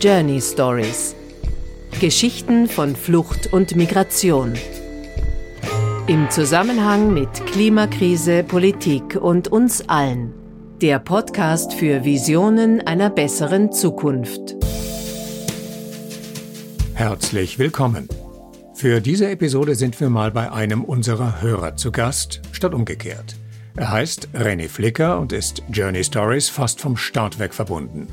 Journey Stories. Geschichten von Flucht und Migration. Im Zusammenhang mit Klimakrise, Politik und uns allen. Der Podcast für Visionen einer besseren Zukunft. Herzlich willkommen. Für diese Episode sind wir mal bei einem unserer Hörer zu Gast, statt umgekehrt. Er heißt René Flicker und ist Journey Stories fast vom Start weg verbunden.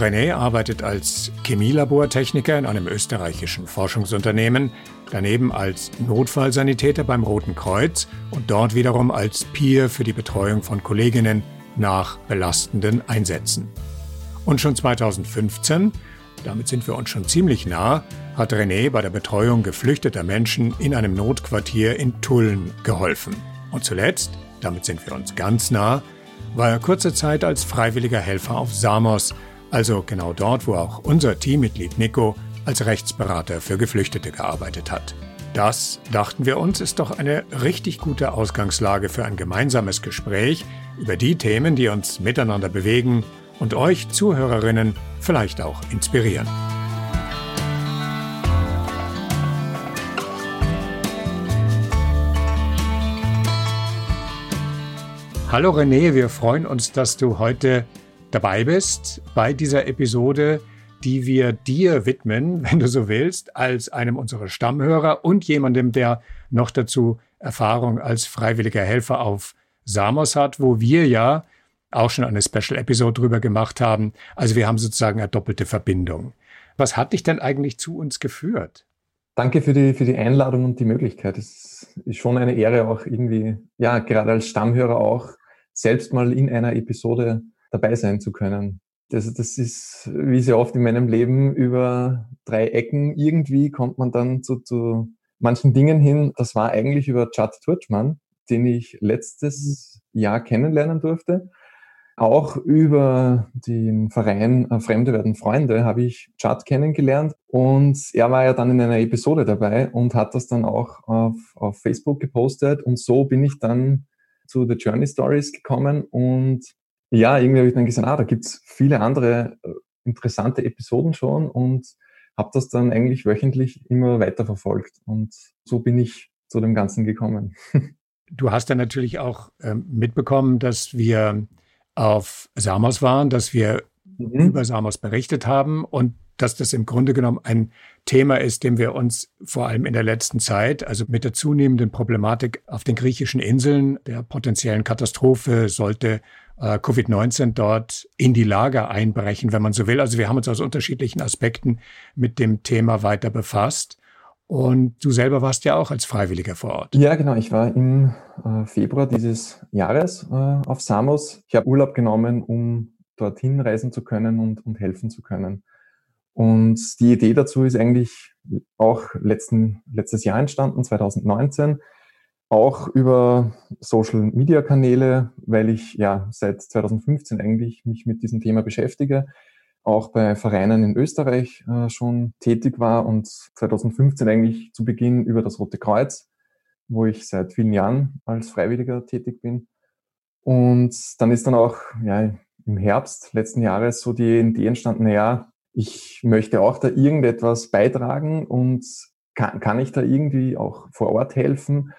René arbeitet als Chemielabortechniker in einem österreichischen Forschungsunternehmen, daneben als Notfallsanitäter beim Roten Kreuz und dort wiederum als Peer für die Betreuung von Kolleginnen nach belastenden Einsätzen. Und schon 2015, damit sind wir uns schon ziemlich nah, hat René bei der Betreuung geflüchteter Menschen in einem Notquartier in Tulln geholfen. Und zuletzt, damit sind wir uns ganz nah, war er kurze Zeit als freiwilliger Helfer auf Samos, also genau dort, wo auch unser Teammitglied Nico als Rechtsberater für Geflüchtete gearbeitet hat. Das, dachten wir uns, ist doch eine richtig gute Ausgangslage für ein gemeinsames Gespräch über die Themen, die uns miteinander bewegen und euch Zuhörerinnen vielleicht auch inspirieren. Hallo René, wir freuen uns, dass du heute dabei bist bei dieser Episode, die wir dir widmen, wenn du so willst, als einem unserer Stammhörer und jemandem, der noch dazu Erfahrung als freiwilliger Helfer auf Samos hat, wo wir ja auch schon eine Special-Episode drüber gemacht haben. Also wir haben sozusagen eine doppelte Verbindung. Was hat dich denn eigentlich zu uns geführt? Danke für die, für die Einladung und die Möglichkeit. Es ist schon eine Ehre, auch irgendwie, ja, gerade als Stammhörer auch, selbst mal in einer Episode dabei sein zu können. Das, das ist, wie sehr oft in meinem Leben, über drei Ecken. Irgendwie kommt man dann zu, zu manchen Dingen hin. Das war eigentlich über Chad Turchmann, den ich letztes Jahr kennenlernen durfte. Auch über den Verein äh, Fremde werden Freunde habe ich Chad kennengelernt und er war ja dann in einer Episode dabei und hat das dann auch auf, auf Facebook gepostet und so bin ich dann zu The Journey Stories gekommen und ja, irgendwie habe ich dann gesehen, ah, da gibt's viele andere äh, interessante Episoden schon und habe das dann eigentlich wöchentlich immer weiter verfolgt und so bin ich zu dem Ganzen gekommen. Du hast dann natürlich auch ähm, mitbekommen, dass wir auf Samos waren, dass wir mhm. über Samos berichtet haben und dass das im Grunde genommen ein Thema ist, dem wir uns vor allem in der letzten Zeit, also mit der zunehmenden Problematik auf den griechischen Inseln, der potenziellen Katastrophe, sollte äh, Covid-19 dort in die Lager einbrechen, wenn man so will. Also wir haben uns aus unterschiedlichen Aspekten mit dem Thema weiter befasst. Und du selber warst ja auch als Freiwilliger vor Ort. Ja, genau. Ich war im äh, Februar dieses Jahres äh, auf Samos. Ich habe Urlaub genommen, um dorthin reisen zu können und, und helfen zu können. Und die Idee dazu ist eigentlich auch letzten, letztes Jahr entstanden, 2019, auch über Social Media Kanäle, weil ich ja seit 2015 eigentlich mich mit diesem Thema beschäftige, auch bei Vereinen in Österreich äh, schon tätig war und 2015 eigentlich zu Beginn über das Rote Kreuz, wo ich seit vielen Jahren als Freiwilliger tätig bin. Und dann ist dann auch ja, im Herbst letzten Jahres so die Idee entstanden, ja, ich möchte auch da irgendetwas beitragen und kann, kann ich da irgendwie auch vor Ort helfen?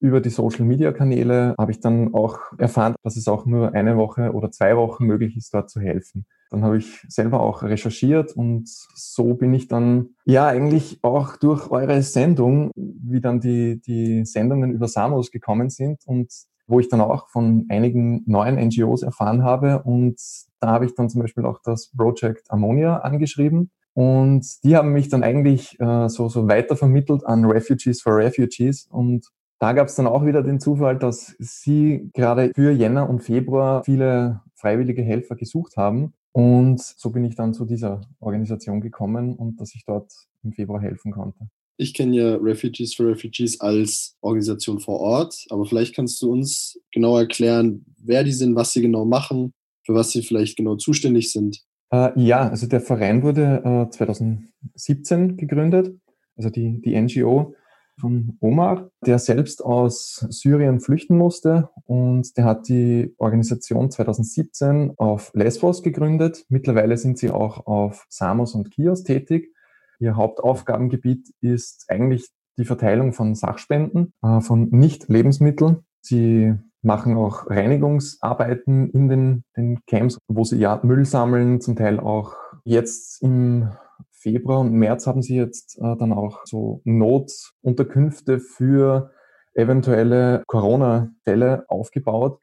Über die Social-Media-Kanäle habe ich dann auch erfahren, dass es auch nur eine Woche oder zwei Wochen möglich ist, dort zu helfen. Dann habe ich selber auch recherchiert und so bin ich dann ja eigentlich auch durch eure Sendung, wie dann die, die Sendungen über Samos gekommen sind und wo ich dann auch von einigen neuen NGOs erfahren habe. Und da habe ich dann zum Beispiel auch das Project Ammonia angeschrieben. Und die haben mich dann eigentlich äh, so, so weiter vermittelt an Refugees for Refugees. Und da gab es dann auch wieder den Zufall, dass sie gerade für Jänner und Februar viele freiwillige Helfer gesucht haben. Und so bin ich dann zu dieser Organisation gekommen und dass ich dort im Februar helfen konnte. Ich kenne ja Refugees for Refugees als Organisation vor Ort, aber vielleicht kannst du uns genau erklären, wer die sind, was sie genau machen, für was sie vielleicht genau zuständig sind. Äh, ja, also der Verein wurde äh, 2017 gegründet, also die, die NGO. von Omar, der selbst aus Syrien flüchten musste und der hat die Organisation 2017 auf Lesbos gegründet. Mittlerweile sind sie auch auf Samos und Chios tätig. Ihr Hauptaufgabengebiet ist eigentlich die Verteilung von Sachspenden, äh, von Nicht-Lebensmitteln. Sie machen auch Reinigungsarbeiten in den, den Camps, wo sie ja Müll sammeln, zum Teil auch jetzt im Februar und März haben sie jetzt äh, dann auch so Notunterkünfte für eventuelle Corona-Fälle aufgebaut.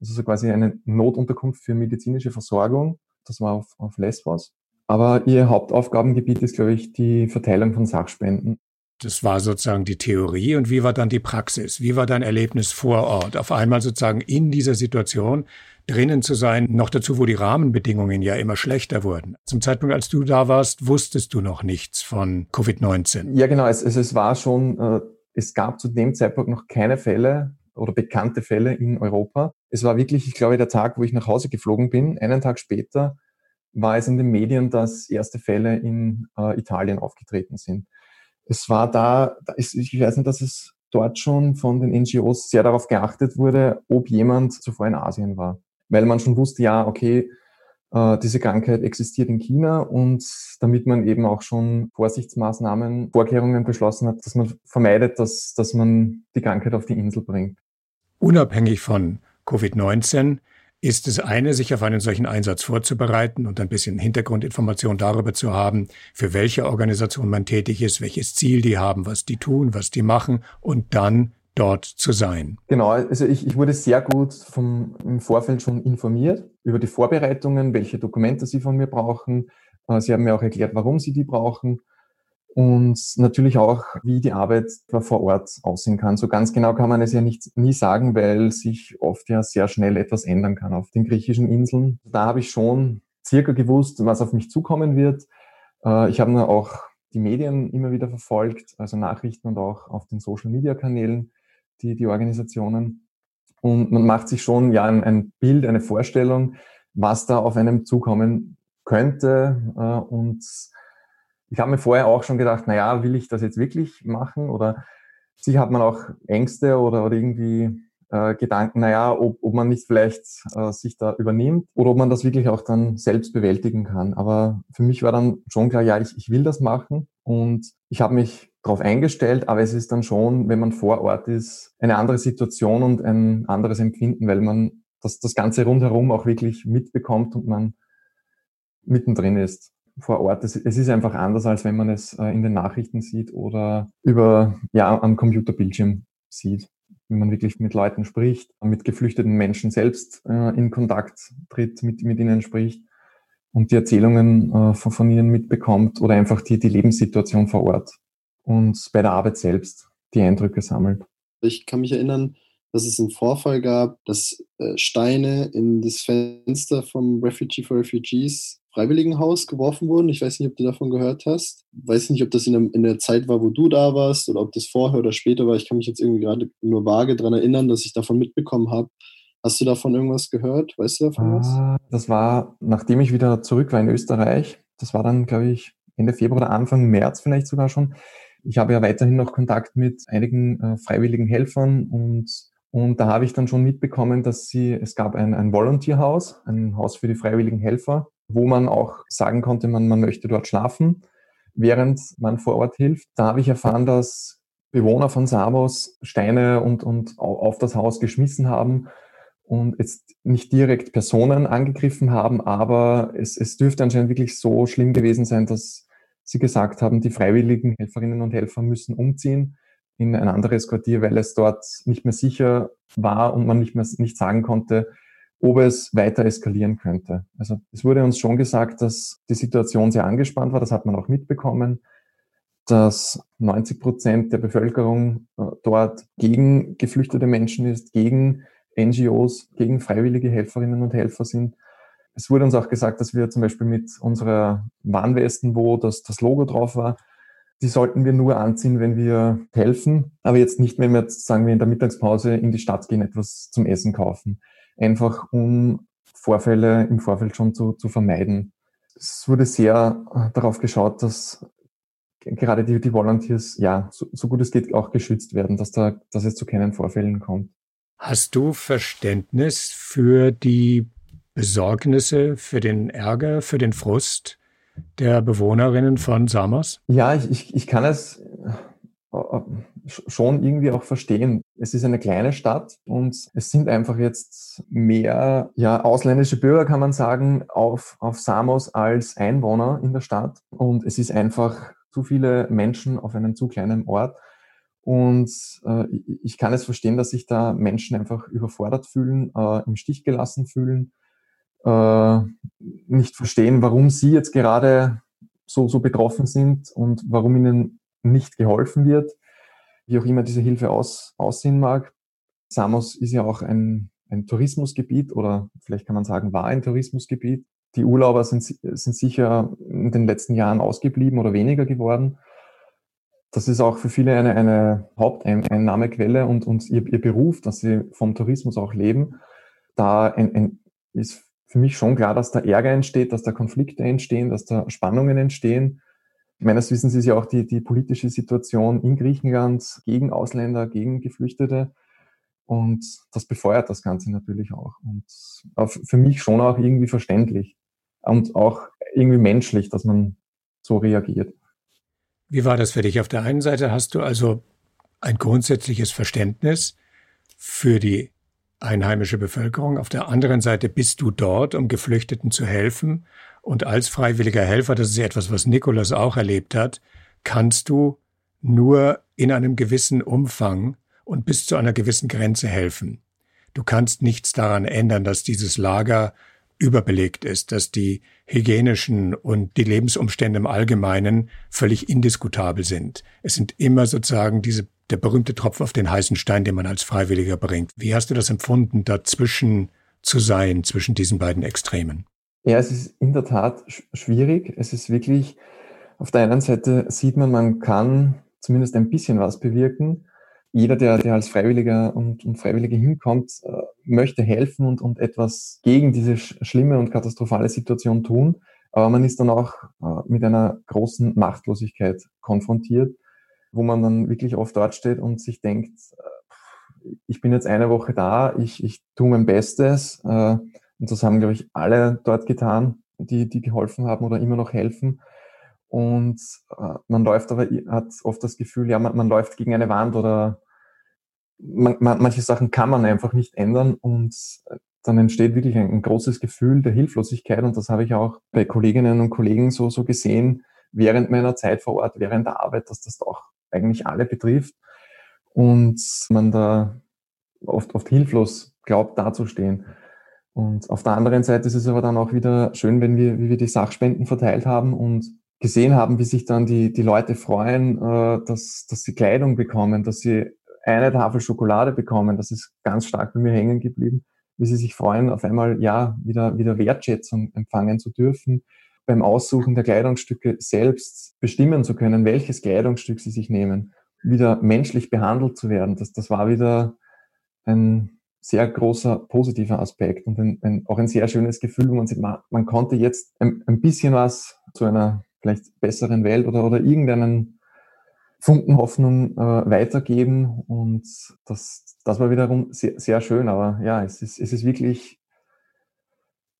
Also so quasi eine Notunterkunft für medizinische Versorgung. Das war auf, auf Lesbos. Aber ihr Hauptaufgabengebiet ist, glaube ich, die Verteilung von Sachspenden. Das war sozusagen die Theorie. Und wie war dann die Praxis? Wie war dein Erlebnis vor Ort? Auf einmal sozusagen in dieser Situation drinnen zu sein, noch dazu, wo die Rahmenbedingungen ja immer schlechter wurden. Zum Zeitpunkt, als du da warst, wusstest du noch nichts von Covid-19. Ja, genau. Es, es, es war schon, äh, es gab zu dem Zeitpunkt noch keine Fälle oder bekannte Fälle in Europa. Es war wirklich, ich glaube, der Tag, wo ich nach Hause geflogen bin. Einen Tag später war es in den Medien, dass erste Fälle in äh, Italien aufgetreten sind. Es war da, ich weiß nicht, dass es dort schon von den NGOs sehr darauf geachtet wurde, ob jemand zuvor in Asien war. Weil man schon wusste, ja, okay, äh, diese Krankheit existiert in China und damit man eben auch schon Vorsichtsmaßnahmen, Vorkehrungen beschlossen hat, dass man vermeidet, dass, dass man die Krankheit auf die Insel bringt. Unabhängig von Covid-19 ist es eine, sich auf einen solchen Einsatz vorzubereiten und ein bisschen Hintergrundinformation darüber zu haben, für welche Organisation man tätig ist, welches Ziel die haben, was die tun, was die machen und dann dort zu sein. Genau, also ich, ich wurde sehr gut vom, im Vorfeld schon informiert über die Vorbereitungen, welche Dokumente sie von mir brauchen. Äh, sie haben mir auch erklärt, warum sie die brauchen und natürlich auch, wie die Arbeit vor Ort aussehen kann. So ganz genau kann man es ja nicht, nie sagen, weil sich oft ja sehr schnell etwas ändern kann auf den griechischen Inseln. Da habe ich schon circa gewusst, was auf mich zukommen wird. Äh, ich habe auch die Medien immer wieder verfolgt, also Nachrichten und auch auf den Social-Media-Kanälen, die, die Organisationen. Und man macht sich schon ja ein, ein Bild, eine Vorstellung, was da auf einem zukommen könnte äh, und ich habe mir vorher auch schon gedacht, na ja, will ich das jetzt wirklich machen? Oder sicher hat man auch Ängste oder, oder irgendwie äh, Gedanken, na ja, ob, ob man nicht vielleicht äh, sich da übernimmt oder ob man das wirklich auch dann selbst bewältigen kann. Aber für mich war dann schon klar, ja, ich, ich will das machen und ich habe mich darauf eingestellt, aber es ist dann schon, wenn man vor Ort ist, eine andere Situation und ein anderes Empfinden, weil man das, das Ganze rundherum auch wirklich mitbekommt und man mittendrin ist vor Ort. Es, es ist einfach anders, als wenn man es äh, in den Nachrichten sieht oder über, ja, am Computerbildschirm sieht. Wenn man wirklich mit Leuten spricht, mit geflüchteten Menschen selbst äh, in Kontakt tritt, mit, mit ihnen spricht und die Erzählungen äh, von, von ihnen mitbekommt oder einfach die, die Lebenssituation vor Ort und bei der Arbeit selbst die Eindrücke sammelt. Ich kann mich erinnern, dass es einen Vorfall gab, dass Steine in das Fenster vom Refugee for Refugees Freiwilligenhaus geworfen wurden. Ich weiß nicht, ob du davon gehört hast. Ich weiß nicht, ob das in der, in der Zeit war, wo du da warst oder ob das vorher oder später war. Ich kann mich jetzt irgendwie gerade nur vage daran erinnern, dass ich davon mitbekommen habe. Hast du davon irgendwas gehört? Weißt du davon was? Ah, das war, nachdem ich wieder zurück war in Österreich. Das war dann, glaube ich, Ende Februar oder Anfang März vielleicht sogar schon. Ich habe ja weiterhin noch Kontakt mit einigen äh, freiwilligen Helfern und und da habe ich dann schon mitbekommen, dass sie, es gab ein, ein Volunteerhaus, ein Haus für die freiwilligen Helfer, wo man auch sagen konnte, man, man möchte dort schlafen, während man vor Ort hilft. Da habe ich erfahren, dass Bewohner von Samos Steine und, und auf das Haus geschmissen haben und jetzt nicht direkt Personen angegriffen haben, aber es, es dürfte anscheinend wirklich so schlimm gewesen sein, dass sie gesagt haben, die freiwilligen Helferinnen und Helfer müssen umziehen in ein anderes Quartier, weil es dort nicht mehr sicher war und man nicht mehr nicht sagen konnte, ob es weiter eskalieren könnte. Also es wurde uns schon gesagt, dass die Situation sehr angespannt war, das hat man auch mitbekommen, dass 90 Prozent der Bevölkerung äh, dort gegen geflüchtete Menschen ist, gegen NGOs, gegen freiwillige Helferinnen und Helfer sind. Es wurde uns auch gesagt, dass wir zum Beispiel mit unserer Warnwesten, wo das, das Logo drauf war, die sollten wir nur anziehen, wenn wir helfen, aber jetzt nicht, wenn wir sagen wir in der Mittagspause in die Stadt gehen, etwas zum Essen kaufen einfach um Vorfälle im Vorfeld schon zu, zu vermeiden. Es wurde sehr äh, darauf geschaut, dass gerade die, die Volunteers, ja, so, so gut es geht, auch geschützt werden, dass da, dass es zu keinen Vorfällen kommt. Hast du Verständnis für die Besorgnisse, für den Ärger, für den Frust der Bewohnerinnen von Samos? Ja, ich, ich, ich kann es äh, schon irgendwie auch verstehen. Es ist eine kleine Stadt und es sind einfach jetzt mehr ja, ausländische Bürger, kann man sagen, auf, auf Samos als Einwohner in der Stadt. Und es ist einfach zu viele Menschen auf einem zu kleinen Ort. Und äh, ich kann es verstehen, dass sich da Menschen einfach überfordert fühlen, äh, im Stich gelassen fühlen, äh, nicht verstehen, warum sie jetzt gerade so, so betroffen sind und warum ihnen nicht geholfen wird, wie auch immer diese Hilfe aus, aussehen mag. Samos ist ja auch ein, ein Tourismusgebiet oder vielleicht kann man sagen, war ein Tourismusgebiet. Die Urlauber sind, sind sicher in den letzten Jahren ausgeblieben oder weniger geworden. Das ist auch für viele eine, eine Haupteinnahmequelle und, und ihr, ihr Beruf, dass sie vom Tourismus auch leben. Da ein, ein, ist für mich schon klar, dass da Ärger entsteht, dass da Konflikte entstehen, dass da Spannungen entstehen. Meines Wissens ist ja auch die, die politische Situation in Griechenland gegen Ausländer, gegen Geflüchtete. Und das befeuert das Ganze natürlich auch. Und für mich schon auch irgendwie verständlich und auch irgendwie menschlich, dass man so reagiert. Wie war das für dich? Auf der einen Seite hast du also ein grundsätzliches Verständnis für die einheimische Bevölkerung. Auf der anderen Seite bist du dort, um Geflüchteten zu helfen. Und als freiwilliger Helfer, das ist etwas, was Nikolas auch erlebt hat, kannst du nur in einem gewissen Umfang und bis zu einer gewissen Grenze helfen. Du kannst nichts daran ändern, dass dieses Lager überbelegt ist, dass die hygienischen und die Lebensumstände im Allgemeinen völlig indiskutabel sind. Es sind immer sozusagen diese, der berühmte Tropfen auf den heißen Stein, den man als Freiwilliger bringt. Wie hast du das empfunden, dazwischen zu sein, zwischen diesen beiden Extremen? Ja, es ist in der Tat schwierig. Es ist wirklich, auf der einen Seite sieht man, man kann zumindest ein bisschen was bewirken jeder, der, der als Freiwilliger und, und Freiwillige hinkommt, äh, möchte helfen und, und etwas gegen diese schlimme und katastrophale Situation tun. Aber man ist dann auch äh, mit einer großen Machtlosigkeit konfrontiert, wo man dann wirklich oft dort steht und sich denkt, äh, ich bin jetzt eine Woche da, ich, ich tue mein Bestes. Äh, und das haben, glaube ich, alle dort getan, die, die geholfen haben oder immer noch helfen. Und äh, man läuft aber, hat oft das Gefühl, ja, man, man läuft gegen eine Wand oder man, man, manche Sachen kann man einfach nicht ändern und dann entsteht wirklich ein, ein, großes Gefühl der Hilflosigkeit und das habe ich auch bei Kolleginnen und Kollegen so, so gesehen während meiner Zeit vor Ort, während der Arbeit, dass das doch eigentlich alle betrifft und man da oft, oft hilflos glaubt dazustehen. Und auf der anderen Seite ist es aber dann auch wieder schön, wenn wir, wie wir die Sachspenden verteilt haben und gesehen haben, wie sich dann die, die Leute freuen, äh, dass, dass sie Kleidung bekommen, dass sie eine Tafel Schokolade bekommen. Das ist ganz stark bei mir hängen geblieben, wie sie sich freuen, auf einmal ja wieder, wieder Wertschätzung empfangen zu dürfen, beim Aussuchen der Kleidungsstücke selbst bestimmen zu können, welches Kleidungsstück sie sich nehmen, wieder menschlich behandelt zu werden. Das, das war wieder ein sehr großer positiver Aspekt und ein, ein, auch ein sehr schönes Gefühl, wo man sieht, man, man konnte jetzt ein, ein bisschen was zu einer vielleicht besseren Welt oder, oder irgendeinen Funken Hoffnung äh, weitergeben. Und das, das war wiederum sehr, sehr schön. Aber ja, es ist, es ist wirklich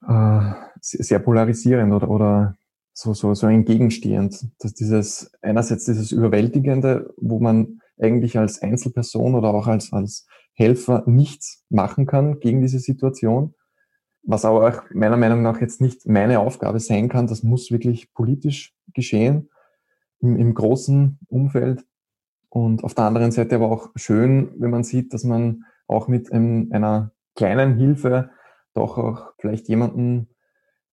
äh, sehr polarisierend oder, oder so, so, so entgegenstehend. Dass dieses, einerseits dieses Überwältigende, wo man eigentlich als Einzelperson oder auch als, als Helfer nichts machen kann gegen diese Situation was aber auch meiner Meinung nach jetzt nicht meine Aufgabe sein kann, das muss wirklich politisch geschehen im, im großen Umfeld. Und auf der anderen Seite aber auch schön, wenn man sieht, dass man auch mit einem, einer kleinen Hilfe doch auch vielleicht jemanden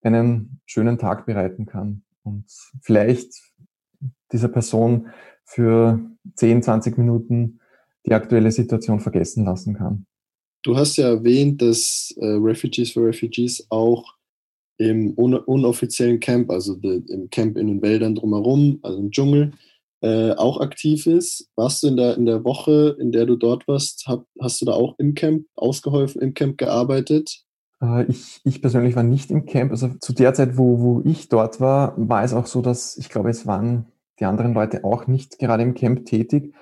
einen schönen Tag bereiten kann und vielleicht dieser Person für 10, 20 Minuten die aktuelle Situation vergessen lassen kann. Du hast ja erwähnt, dass äh, Refugees for Refugees auch im un unoffiziellen Camp, also de, im Camp in den Wäldern drumherum, also im Dschungel, äh, auch aktiv ist. Warst du in der, in der Woche, in der du dort warst, hab, hast du da auch im Camp ausgeholfen, im Camp gearbeitet? Äh, ich, ich persönlich war nicht im Camp. Also zu der Zeit, wo, wo ich dort war, war es auch so, dass ich glaube, es waren die anderen Leute auch nicht gerade im Camp tätig.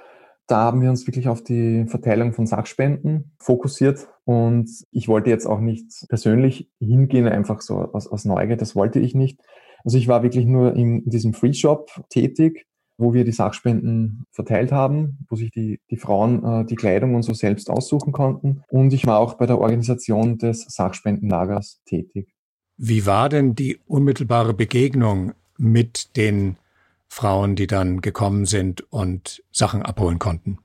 Da haben wir uns wirklich auf die Verteilung von Sachspenden fokussiert und ich wollte jetzt auch nicht persönlich hingehen, einfach so aus, aus Neugier, das wollte ich nicht. Also ich war wirklich nur in, in diesem Free Shop tätig, wo wir die Sachspenden verteilt haben, wo sich die, die Frauen äh, die Kleidung und so selbst aussuchen konnten. Und ich war auch bei der Organisation des Sachspendenlagers tätig. Wie war denn die unmittelbare Begegnung mit den Frauen, die dann gekommen sind und Sachen abholen konnten?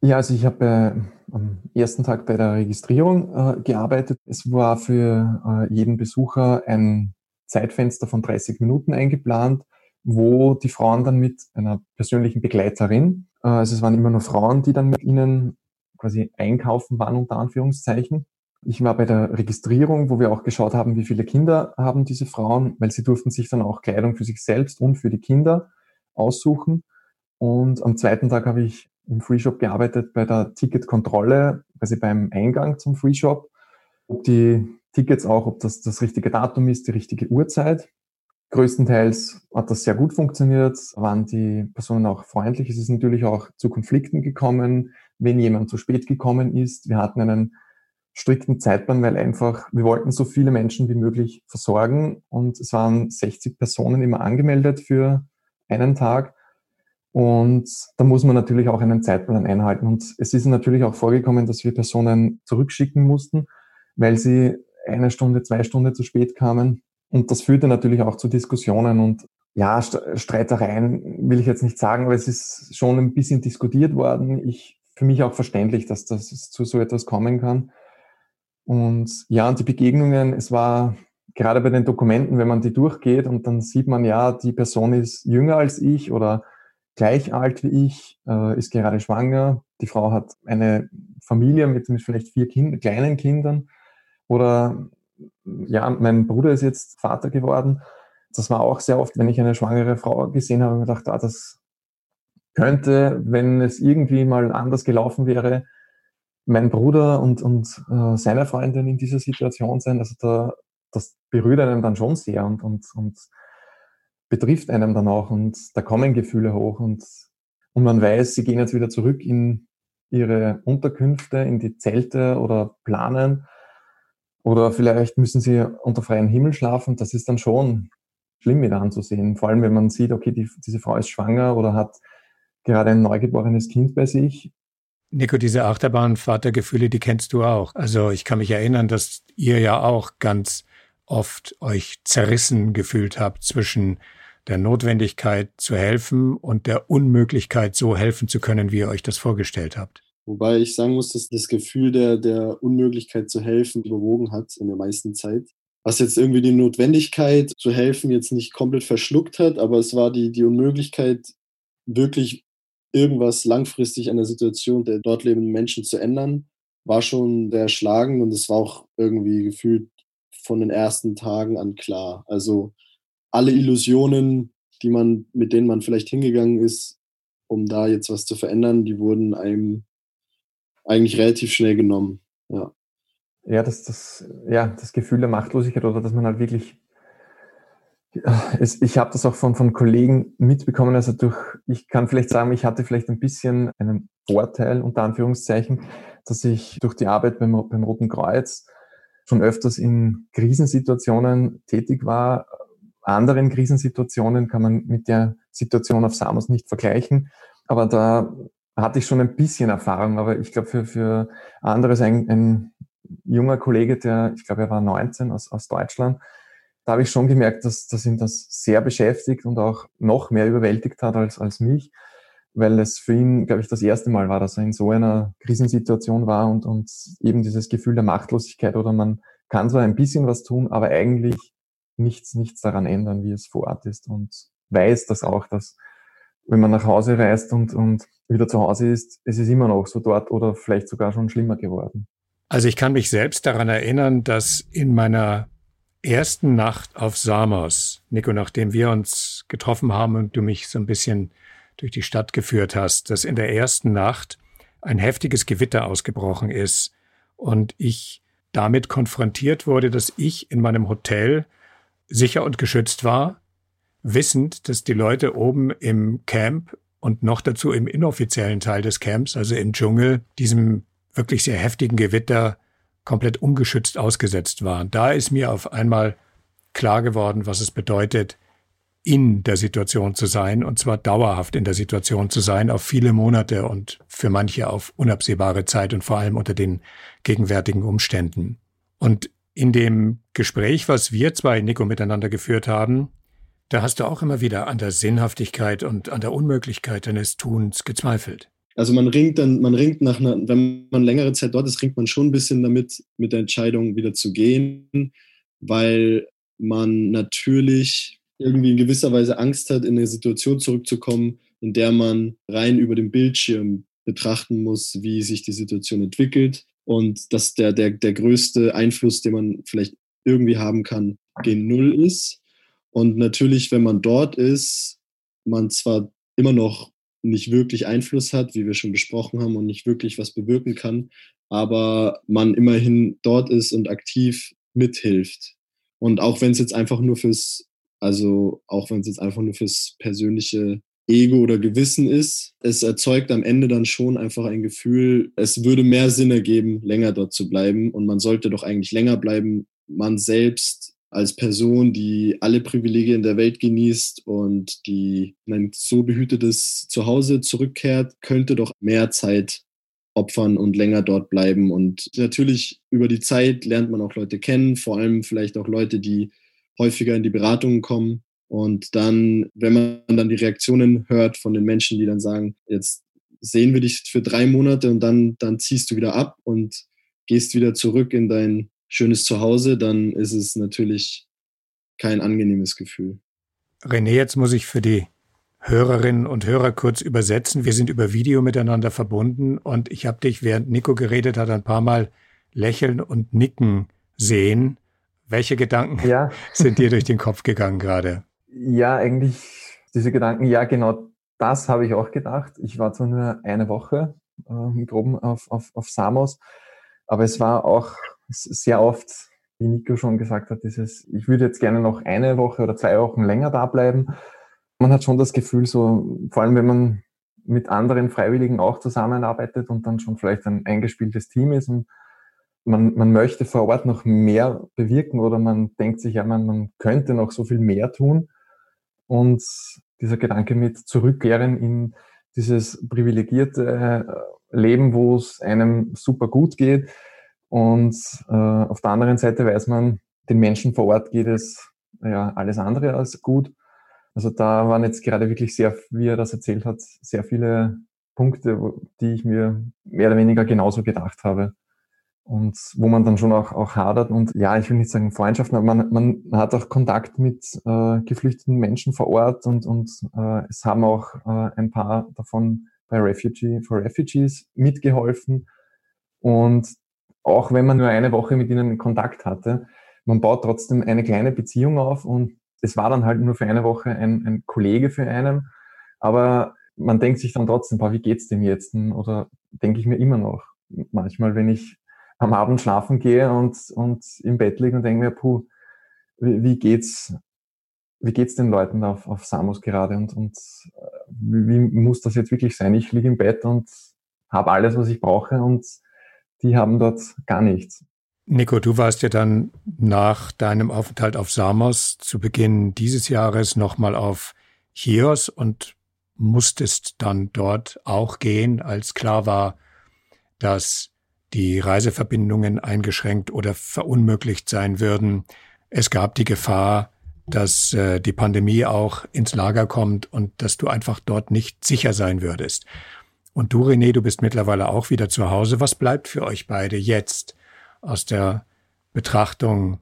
Ja, also ich habe äh, am ersten Tag bei der Registrierung äh, gearbeitet. Es war für äh, jeden Besucher ein Zeitfenster von 30 Minuten eingeplant, wo die Frauen dann mit einer persönlichen Begleiterin, äh, also es waren immer nur Frauen, die dann mit ihnen quasi einkaufen waren, unter Anführungszeichen. Ich war bei der Registrierung, wo wir auch geschaut haben, wie viele Kinder haben diese Frauen, weil sie durften sich dann auch Kleidung für sich selbst und für die Kinder aussuchen. Und am zweiten Tag habe ich im Free Shop gearbeitet bei der Ticketkontrolle, quasi beim Eingang zum Free Shop, ob die Tickets auch, ob das das richtige Datum ist, die richtige Uhrzeit. Größtenteils hat das sehr gut funktioniert, waren die Personen auch freundlich. Es ist natürlich auch zu Konflikten gekommen, wenn jemand zu spät gekommen ist. Wir hatten einen strikten Zeitplan, weil einfach, wir wollten so viele Menschen wie möglich versorgen und es waren 60 Personen immer angemeldet für einen Tag. Und da muss man natürlich auch einen Zeitplan einhalten. Und es ist natürlich auch vorgekommen, dass wir Personen zurückschicken mussten, weil sie eine Stunde, zwei Stunden zu spät kamen. Und das führte natürlich auch zu Diskussionen und ja, Streitereien will ich jetzt nicht sagen, aber es ist schon ein bisschen diskutiert worden. Ich, für mich auch verständlich, dass das zu so etwas kommen kann. Und ja, und die Begegnungen, es war gerade bei den Dokumenten, wenn man die durchgeht und dann sieht man ja, die Person ist jünger als ich oder gleich alt wie ich, äh, ist gerade schwanger. Die Frau hat eine Familie mit, mit vielleicht vier kind, kleinen Kindern. Oder ja, mein Bruder ist jetzt Vater geworden. Das war auch sehr oft, wenn ich eine schwangere Frau gesehen habe, mir gedacht, ah, das könnte, wenn es irgendwie mal anders gelaufen wäre, mein Bruder und, und äh, seine Freundin in dieser Situation sein. Also da, das berührt einem dann schon sehr und, und, und betrifft einem dann auch und da kommen Gefühle hoch und, und man weiß, sie gehen jetzt wieder zurück in ihre Unterkünfte, in die Zelte oder planen oder vielleicht müssen sie unter freiem Himmel schlafen. Das ist dann schon schlimm wieder anzusehen. Vor allem, wenn man sieht, okay, die, diese Frau ist schwanger oder hat gerade ein neugeborenes Kind bei sich. Nico, diese Achterbahn-Vatergefühle, die kennst du auch. Also ich kann mich erinnern, dass ihr ja auch ganz oft euch zerrissen gefühlt habt zwischen der Notwendigkeit zu helfen und der Unmöglichkeit, so helfen zu können, wie ihr euch das vorgestellt habt. Wobei ich sagen muss, dass das Gefühl der, der Unmöglichkeit zu helfen überwogen hat in der meisten Zeit. Was jetzt irgendwie die Notwendigkeit zu helfen jetzt nicht komplett verschluckt hat, aber es war die, die Unmöglichkeit, wirklich irgendwas langfristig an der Situation der dort lebenden Menschen zu ändern, war schon sehr erschlagend und es war auch irgendwie gefühlt von den ersten Tagen an klar. Also alle Illusionen, die man, mit denen man vielleicht hingegangen ist, um da jetzt was zu verändern, die wurden einem eigentlich relativ schnell genommen. Ja. Ja, das, das, ja, das Gefühl der Machtlosigkeit oder dass man halt wirklich ich habe das auch von, von Kollegen mitbekommen. Also durch, ich kann vielleicht sagen, ich hatte vielleicht ein bisschen einen Vorteil, unter Anführungszeichen, dass ich durch die Arbeit beim, beim Roten Kreuz schon öfters in Krisensituationen tätig war, anderen Krisensituationen kann man mit der Situation auf Samos nicht vergleichen. Aber da hatte ich schon ein bisschen Erfahrung. Aber ich glaube, für, für anderes ein, ein junger Kollege, der, ich glaube, er war 19 aus, aus Deutschland, da habe ich schon gemerkt, dass, dass ihn das sehr beschäftigt und auch noch mehr überwältigt hat als, als mich, weil es für ihn, glaube ich, das erste Mal war, dass er in so einer Krisensituation war und, und eben dieses Gefühl der Machtlosigkeit oder man kann zwar ein bisschen was tun, aber eigentlich nichts, nichts daran ändern, wie es vor Ort ist und weiß das auch, dass wenn man nach Hause reist und, und wieder zu Hause ist, es ist immer noch so dort oder vielleicht sogar schon schlimmer geworden. Also ich kann mich selbst daran erinnern, dass in meiner ersten Nacht auf Samos, Nico, nachdem wir uns getroffen haben und du mich so ein bisschen durch die Stadt geführt hast, dass in der ersten Nacht ein heftiges Gewitter ausgebrochen ist und ich damit konfrontiert wurde, dass ich in meinem Hotel sicher und geschützt war, wissend, dass die Leute oben im Camp und noch dazu im inoffiziellen Teil des Camps, also im Dschungel, diesem wirklich sehr heftigen Gewitter komplett ungeschützt ausgesetzt waren. Da ist mir auf einmal klar geworden, was es bedeutet, in der Situation zu sein, und zwar dauerhaft in der Situation zu sein, auf viele Monate und für manche auf unabsehbare Zeit und vor allem unter den gegenwärtigen Umständen. Und in dem Gespräch, was wir zwei, Nico, miteinander geführt haben, da hast du auch immer wieder an der Sinnhaftigkeit und an der Unmöglichkeit deines Tuns gezweifelt. Also man ringt dann, man ringt nach einer, wenn man längere Zeit dort ist, ringt man schon ein bisschen damit, mit der Entscheidung wieder zu gehen, weil man natürlich irgendwie in gewisser Weise Angst hat, in eine Situation zurückzukommen, in der man rein über den Bildschirm betrachten muss, wie sich die Situation entwickelt und dass der, der, der größte Einfluss, den man vielleicht irgendwie haben kann, gen Null ist. Und natürlich, wenn man dort ist, man zwar immer noch nicht wirklich Einfluss hat, wie wir schon besprochen haben, und nicht wirklich was bewirken kann, aber man immerhin dort ist und aktiv mithilft. Und auch wenn es jetzt einfach nur fürs, also auch wenn es jetzt einfach nur fürs persönliche Ego oder Gewissen ist, es erzeugt am Ende dann schon einfach ein Gefühl, es würde mehr Sinn ergeben, länger dort zu bleiben und man sollte doch eigentlich länger bleiben. Man selbst als Person, die alle Privilegien der Welt genießt und die ein so behütetes Zuhause zurückkehrt, könnte doch mehr Zeit opfern und länger dort bleiben. Und natürlich über die Zeit lernt man auch Leute kennen, vor allem vielleicht auch Leute, die häufiger in die Beratungen kommen. Und dann, wenn man dann die Reaktionen hört von den Menschen, die dann sagen, jetzt sehen wir dich für drei Monate und dann, dann ziehst du wieder ab und gehst wieder zurück in dein schönes Zuhause, dann ist es natürlich kein angenehmes Gefühl. René, jetzt muss ich für die Hörerinnen und Hörer kurz übersetzen. Wir sind über Video miteinander verbunden und ich habe dich, während Nico geredet hat, ein paar Mal lächeln und nicken sehen. Welche Gedanken ja. sind dir durch den Kopf gegangen gerade? Ja, eigentlich diese Gedanken, ja, genau das habe ich auch gedacht. Ich war zwar nur eine Woche äh, im Groben auf, auf, auf Samos, aber es war auch sehr oft, wie Nico schon gesagt hat, dieses, ich würde jetzt gerne noch eine Woche oder zwei Wochen länger da bleiben. Man hat schon das Gefühl, so, vor allem wenn man mit anderen Freiwilligen auch zusammenarbeitet und dann schon vielleicht ein eingespieltes Team ist und man, man möchte vor Ort noch mehr bewirken oder man denkt sich, ja, man, man könnte noch so viel mehr tun. Und dieser Gedanke mit Zurückkehren in dieses privilegierte äh, Leben, wo es einem super gut geht, und äh, auf der anderen Seite weiß man, den Menschen vor Ort geht es ja alles andere als gut. Also da waren jetzt gerade wirklich sehr, wie er das erzählt hat, sehr viele Punkte, die ich mir mehr oder weniger genauso gedacht habe. Und wo man dann schon auch, auch hadert und ja, ich will nicht sagen Freundschaften, aber man, man hat auch Kontakt mit äh, geflüchteten Menschen vor Ort und, und äh, es haben auch äh, ein paar davon bei Refugee for Refugees mitgeholfen. Und auch wenn man nur eine Woche mit ihnen Kontakt hatte, man baut trotzdem eine kleine Beziehung auf und es war dann halt nur für eine Woche ein, ein Kollege für einen, aber man denkt sich dann trotzdem, boah, wie geht's dem jetzt? Oder denke ich mir immer noch manchmal, wenn ich am Abend schlafen gehe und, und im Bett liege und denke mir, puh, wie, wie geht's, wie geht's den Leuten auf, auf Samos gerade und, und wie, wie muss das jetzt wirklich sein? Ich liege im Bett und habe alles, was ich brauche und die haben dort gar nichts. Nico, du warst ja dann nach deinem Aufenthalt auf Samos zu Beginn dieses Jahres nochmal auf Chios und musstest dann dort auch gehen, als klar war, dass die Reiseverbindungen eingeschränkt oder verunmöglicht sein würden. Es gab die Gefahr, dass äh, die Pandemie auch ins Lager kommt und dass du einfach dort nicht sicher sein würdest. Und du, René, du bist mittlerweile auch wieder zu Hause. Was bleibt für euch beide jetzt aus der Betrachtung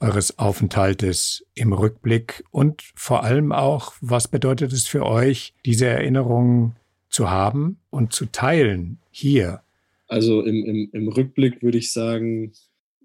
eures Aufenthaltes im Rückblick und vor allem auch, was bedeutet es für euch, diese Erinnerungen zu haben und zu teilen hier? Also im, im, im Rückblick würde ich sagen,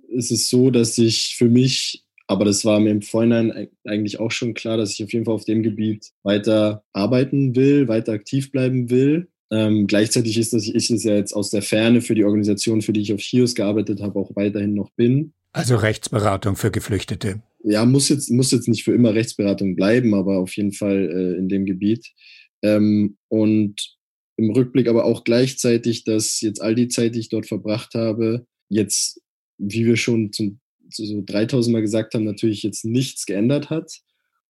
ist es so, dass ich für mich, aber das war mir im Vorhinein eigentlich auch schon klar, dass ich auf jeden Fall auf dem Gebiet weiter arbeiten will, weiter aktiv bleiben will ähm, gleichzeitig ist, dass ich es ja jetzt aus der Ferne für die Organisation, für die ich auf HIOS gearbeitet habe, auch weiterhin noch bin. Also Rechtsberatung für Geflüchtete. ja, muss jetzt, muss jetzt nicht für immer Rechtsberatung bleiben, aber auf jeden Fall äh, in dem Gebiet. Ähm, und im Rückblick aber auch gleichzeitig, dass jetzt all die Zeit, die ich dort verbracht habe, jetzt, wie wir schon zum, so 3000 Mal gesagt haben, natürlich jetzt nichts geändert hat.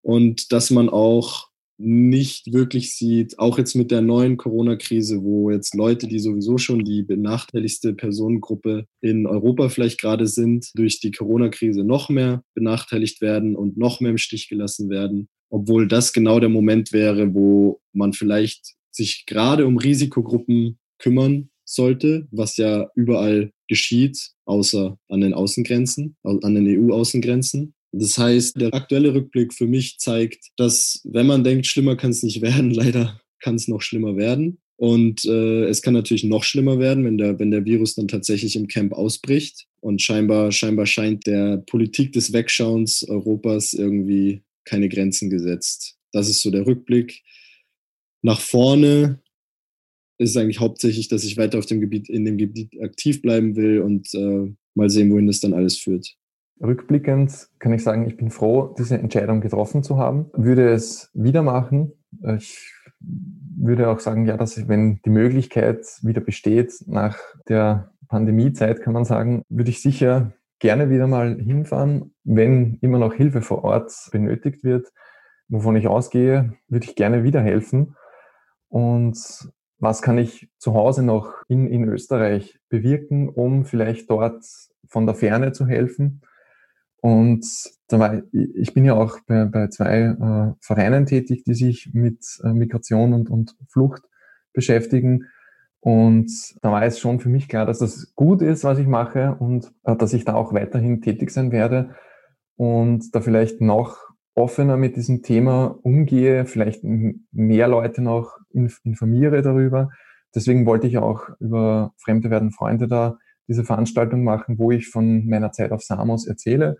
Und dass man auch nicht wirklich sieht, auch jetzt mit der neuen Corona-Krise, wo jetzt Leute, die sowieso schon die benachteiligste Personengruppe in Europa vielleicht gerade sind, durch die Corona-Krise noch mehr benachteiligt werden und noch mehr im Stich gelassen werden, obwohl das genau der Moment wäre, wo man vielleicht sich gerade um Risikogruppen kümmern sollte, was ja überall geschieht, außer an den Außengrenzen, an den EU-Außengrenzen. Das heißt, der aktuelle Rückblick für mich zeigt, dass wenn man denkt, schlimmer kann es nicht werden, leider kann es noch schlimmer werden. Und äh, es kann natürlich noch schlimmer werden, wenn der, wenn der Virus dann tatsächlich im Camp ausbricht. Und scheinbar, scheinbar scheint der Politik des Wegschauens Europas irgendwie keine Grenzen gesetzt. Das ist so der Rückblick. Nach vorne ist eigentlich hauptsächlich, dass ich weiter auf dem Gebiet, in dem Gebiet aktiv bleiben will und äh, mal sehen, wohin das dann alles führt. Rückblickend kann ich sagen, ich bin froh, diese Entscheidung getroffen zu haben. Würde es wieder machen. Ich würde auch sagen, ja, dass ich, wenn die Möglichkeit wieder besteht, nach der Pandemiezeit kann man sagen, würde ich sicher gerne wieder mal hinfahren, wenn immer noch Hilfe vor Ort benötigt wird. Wovon ich ausgehe, würde ich gerne wieder helfen. Und was kann ich zu Hause noch in, in Österreich bewirken, um vielleicht dort von der Ferne zu helfen? Und da war, ich bin ja auch bei, bei zwei äh, Vereinen tätig, die sich mit äh, Migration und, und Flucht beschäftigen. Und da war es schon für mich klar, dass das gut ist, was ich mache und äh, dass ich da auch weiterhin tätig sein werde und da vielleicht noch offener mit diesem Thema umgehe, vielleicht mehr Leute noch informiere darüber. Deswegen wollte ich auch über Fremde werden Freunde da diese Veranstaltung machen, wo ich von meiner Zeit auf Samos erzähle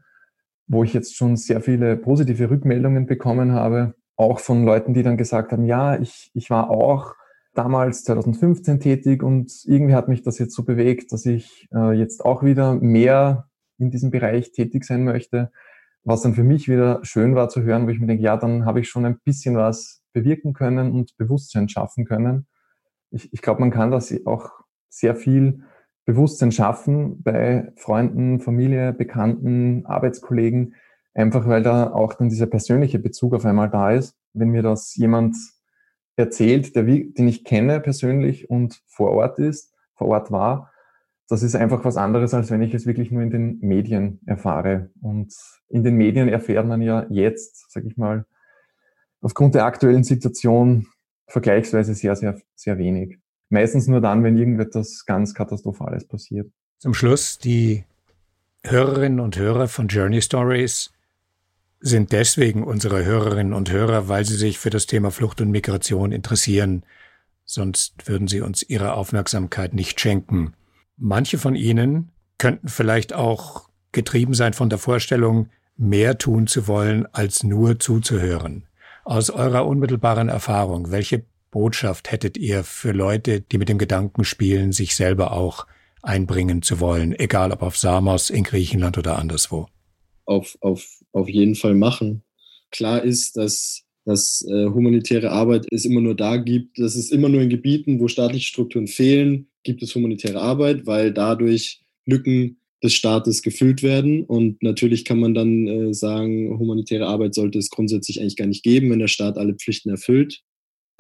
wo ich jetzt schon sehr viele positive Rückmeldungen bekommen habe, auch von Leuten, die dann gesagt haben, ja, ich, ich war auch damals 2015 tätig und irgendwie hat mich das jetzt so bewegt, dass ich äh, jetzt auch wieder mehr in diesem Bereich tätig sein möchte, was dann für mich wieder schön war zu hören, wo ich mir denke, ja, dann habe ich schon ein bisschen was bewirken können und Bewusstsein schaffen können. Ich, ich glaube, man kann das auch sehr viel Bewusstsein schaffen bei Freunden, Familie, Bekannten, Arbeitskollegen, einfach weil da auch dann dieser persönliche Bezug auf einmal da ist. Wenn mir das jemand erzählt, der, den ich kenne persönlich und vor Ort ist, vor Ort war, das ist einfach was anderes, als wenn ich es wirklich nur in den Medien erfahre. Und in den Medien erfährt man ja jetzt, sag ich mal, aufgrund der aktuellen Situation vergleichsweise sehr, sehr, sehr wenig. Meistens nur dann, wenn irgendetwas ganz Katastrophales passiert. Zum Schluss, die Hörerinnen und Hörer von Journey Stories sind deswegen unsere Hörerinnen und Hörer, weil sie sich für das Thema Flucht und Migration interessieren. Sonst würden sie uns ihre Aufmerksamkeit nicht schenken. Manche von ihnen könnten vielleicht auch getrieben sein von der Vorstellung, mehr tun zu wollen, als nur zuzuhören. Aus eurer unmittelbaren Erfahrung, welche Botschaft hättet ihr für Leute, die mit dem Gedanken spielen, sich selber auch einbringen zu wollen, egal ob auf Samos, in Griechenland oder anderswo? Auf, auf, auf jeden Fall machen. Klar ist, dass, dass äh, humanitäre Arbeit es immer nur da gibt, dass es immer nur in Gebieten, wo staatliche Strukturen fehlen, gibt es humanitäre Arbeit, weil dadurch Lücken des Staates gefüllt werden. Und natürlich kann man dann äh, sagen, humanitäre Arbeit sollte es grundsätzlich eigentlich gar nicht geben, wenn der Staat alle Pflichten erfüllt.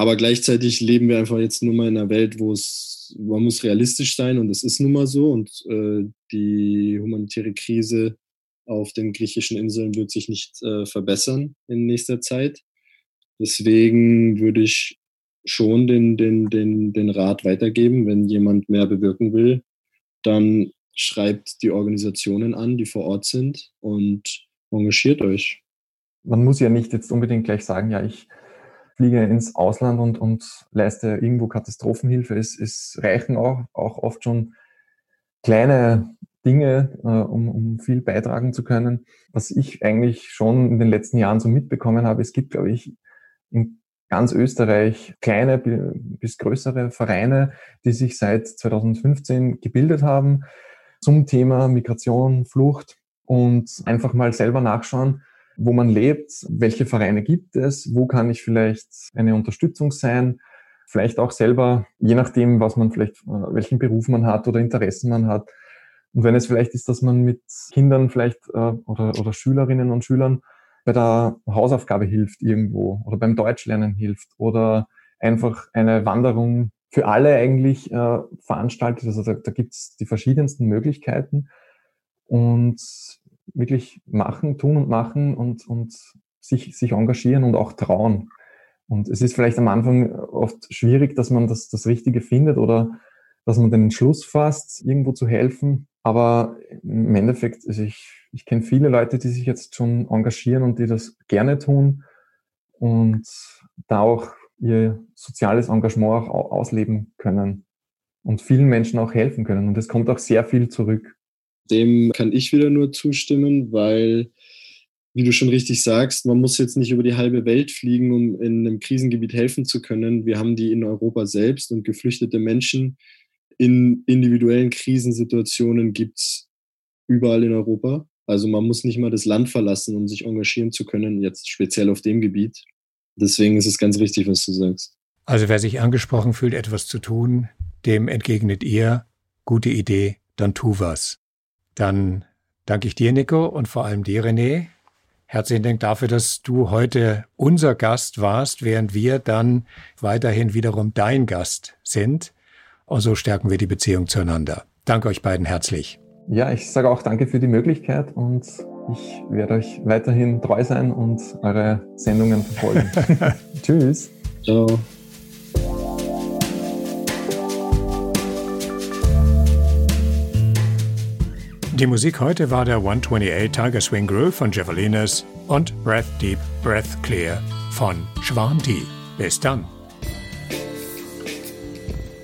Aber gleichzeitig leben wir einfach jetzt nur mal in einer Welt, wo es, man muss realistisch sein und es ist nun mal so. Und äh, die humanitäre Krise auf den griechischen Inseln wird sich nicht äh, verbessern in nächster Zeit. Deswegen würde ich schon den, den, den, den Rat weitergeben, wenn jemand mehr bewirken will, dann schreibt die Organisationen an, die vor Ort sind und engagiert euch. Man muss ja nicht jetzt unbedingt gleich sagen, ja, ich fliege ins Ausland und, und leiste irgendwo Katastrophenhilfe. Es, es reichen auch, auch oft schon kleine Dinge, äh, um, um viel beitragen zu können. Was ich eigentlich schon in den letzten Jahren so mitbekommen habe, es gibt, glaube ich, in ganz Österreich kleine bis größere Vereine, die sich seit 2015 gebildet haben zum Thema Migration, Flucht und einfach mal selber nachschauen, wo man lebt, welche Vereine gibt es, wo kann ich vielleicht eine Unterstützung sein, vielleicht auch selber, je nachdem, was man vielleicht, äh, welchen Beruf man hat oder Interessen man hat. Und wenn es vielleicht ist, dass man mit Kindern vielleicht äh, oder, oder Schülerinnen und Schülern bei der Hausaufgabe hilft irgendwo oder beim Deutschlernen hilft oder einfach eine Wanderung für alle eigentlich äh, veranstaltet. Also da, da gibt es die verschiedensten Möglichkeiten und wirklich machen, tun und machen und, und sich, sich engagieren und auch trauen. Und es ist vielleicht am Anfang oft schwierig, dass man das, das Richtige findet oder dass man den Entschluss fasst, irgendwo zu helfen. Aber im Endeffekt, also ich, ich kenne viele Leute, die sich jetzt schon engagieren und die das gerne tun und da auch ihr soziales Engagement auch ausleben können und vielen Menschen auch helfen können. Und es kommt auch sehr viel zurück. Dem kann ich wieder nur zustimmen, weil, wie du schon richtig sagst, man muss jetzt nicht über die halbe Welt fliegen, um in einem Krisengebiet helfen zu können. Wir haben die in Europa selbst und geflüchtete Menschen in individuellen Krisensituationen gibt es überall in Europa. Also man muss nicht mal das Land verlassen, um sich engagieren zu können, jetzt speziell auf dem Gebiet. Deswegen ist es ganz richtig, was du sagst. Also wer sich angesprochen fühlt, etwas zu tun, dem entgegnet ihr, gute Idee, dann tu was. Dann danke ich dir, Nico, und vor allem dir, René. Herzlichen Dank dafür, dass du heute unser Gast warst, während wir dann weiterhin wiederum dein Gast sind. Und so stärken wir die Beziehung zueinander. Danke euch beiden herzlich. Ja, ich sage auch danke für die Möglichkeit und ich werde euch weiterhin treu sein und eure Sendungen verfolgen. Tschüss. Ciao. Die Musik heute war der 128 Tiger Swing Groove von Javelinas und Breath Deep, Breath Clear von Schwanti. Bis dann.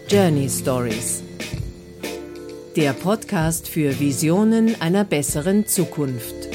Journey Stories. Der Podcast für Visionen einer besseren Zukunft.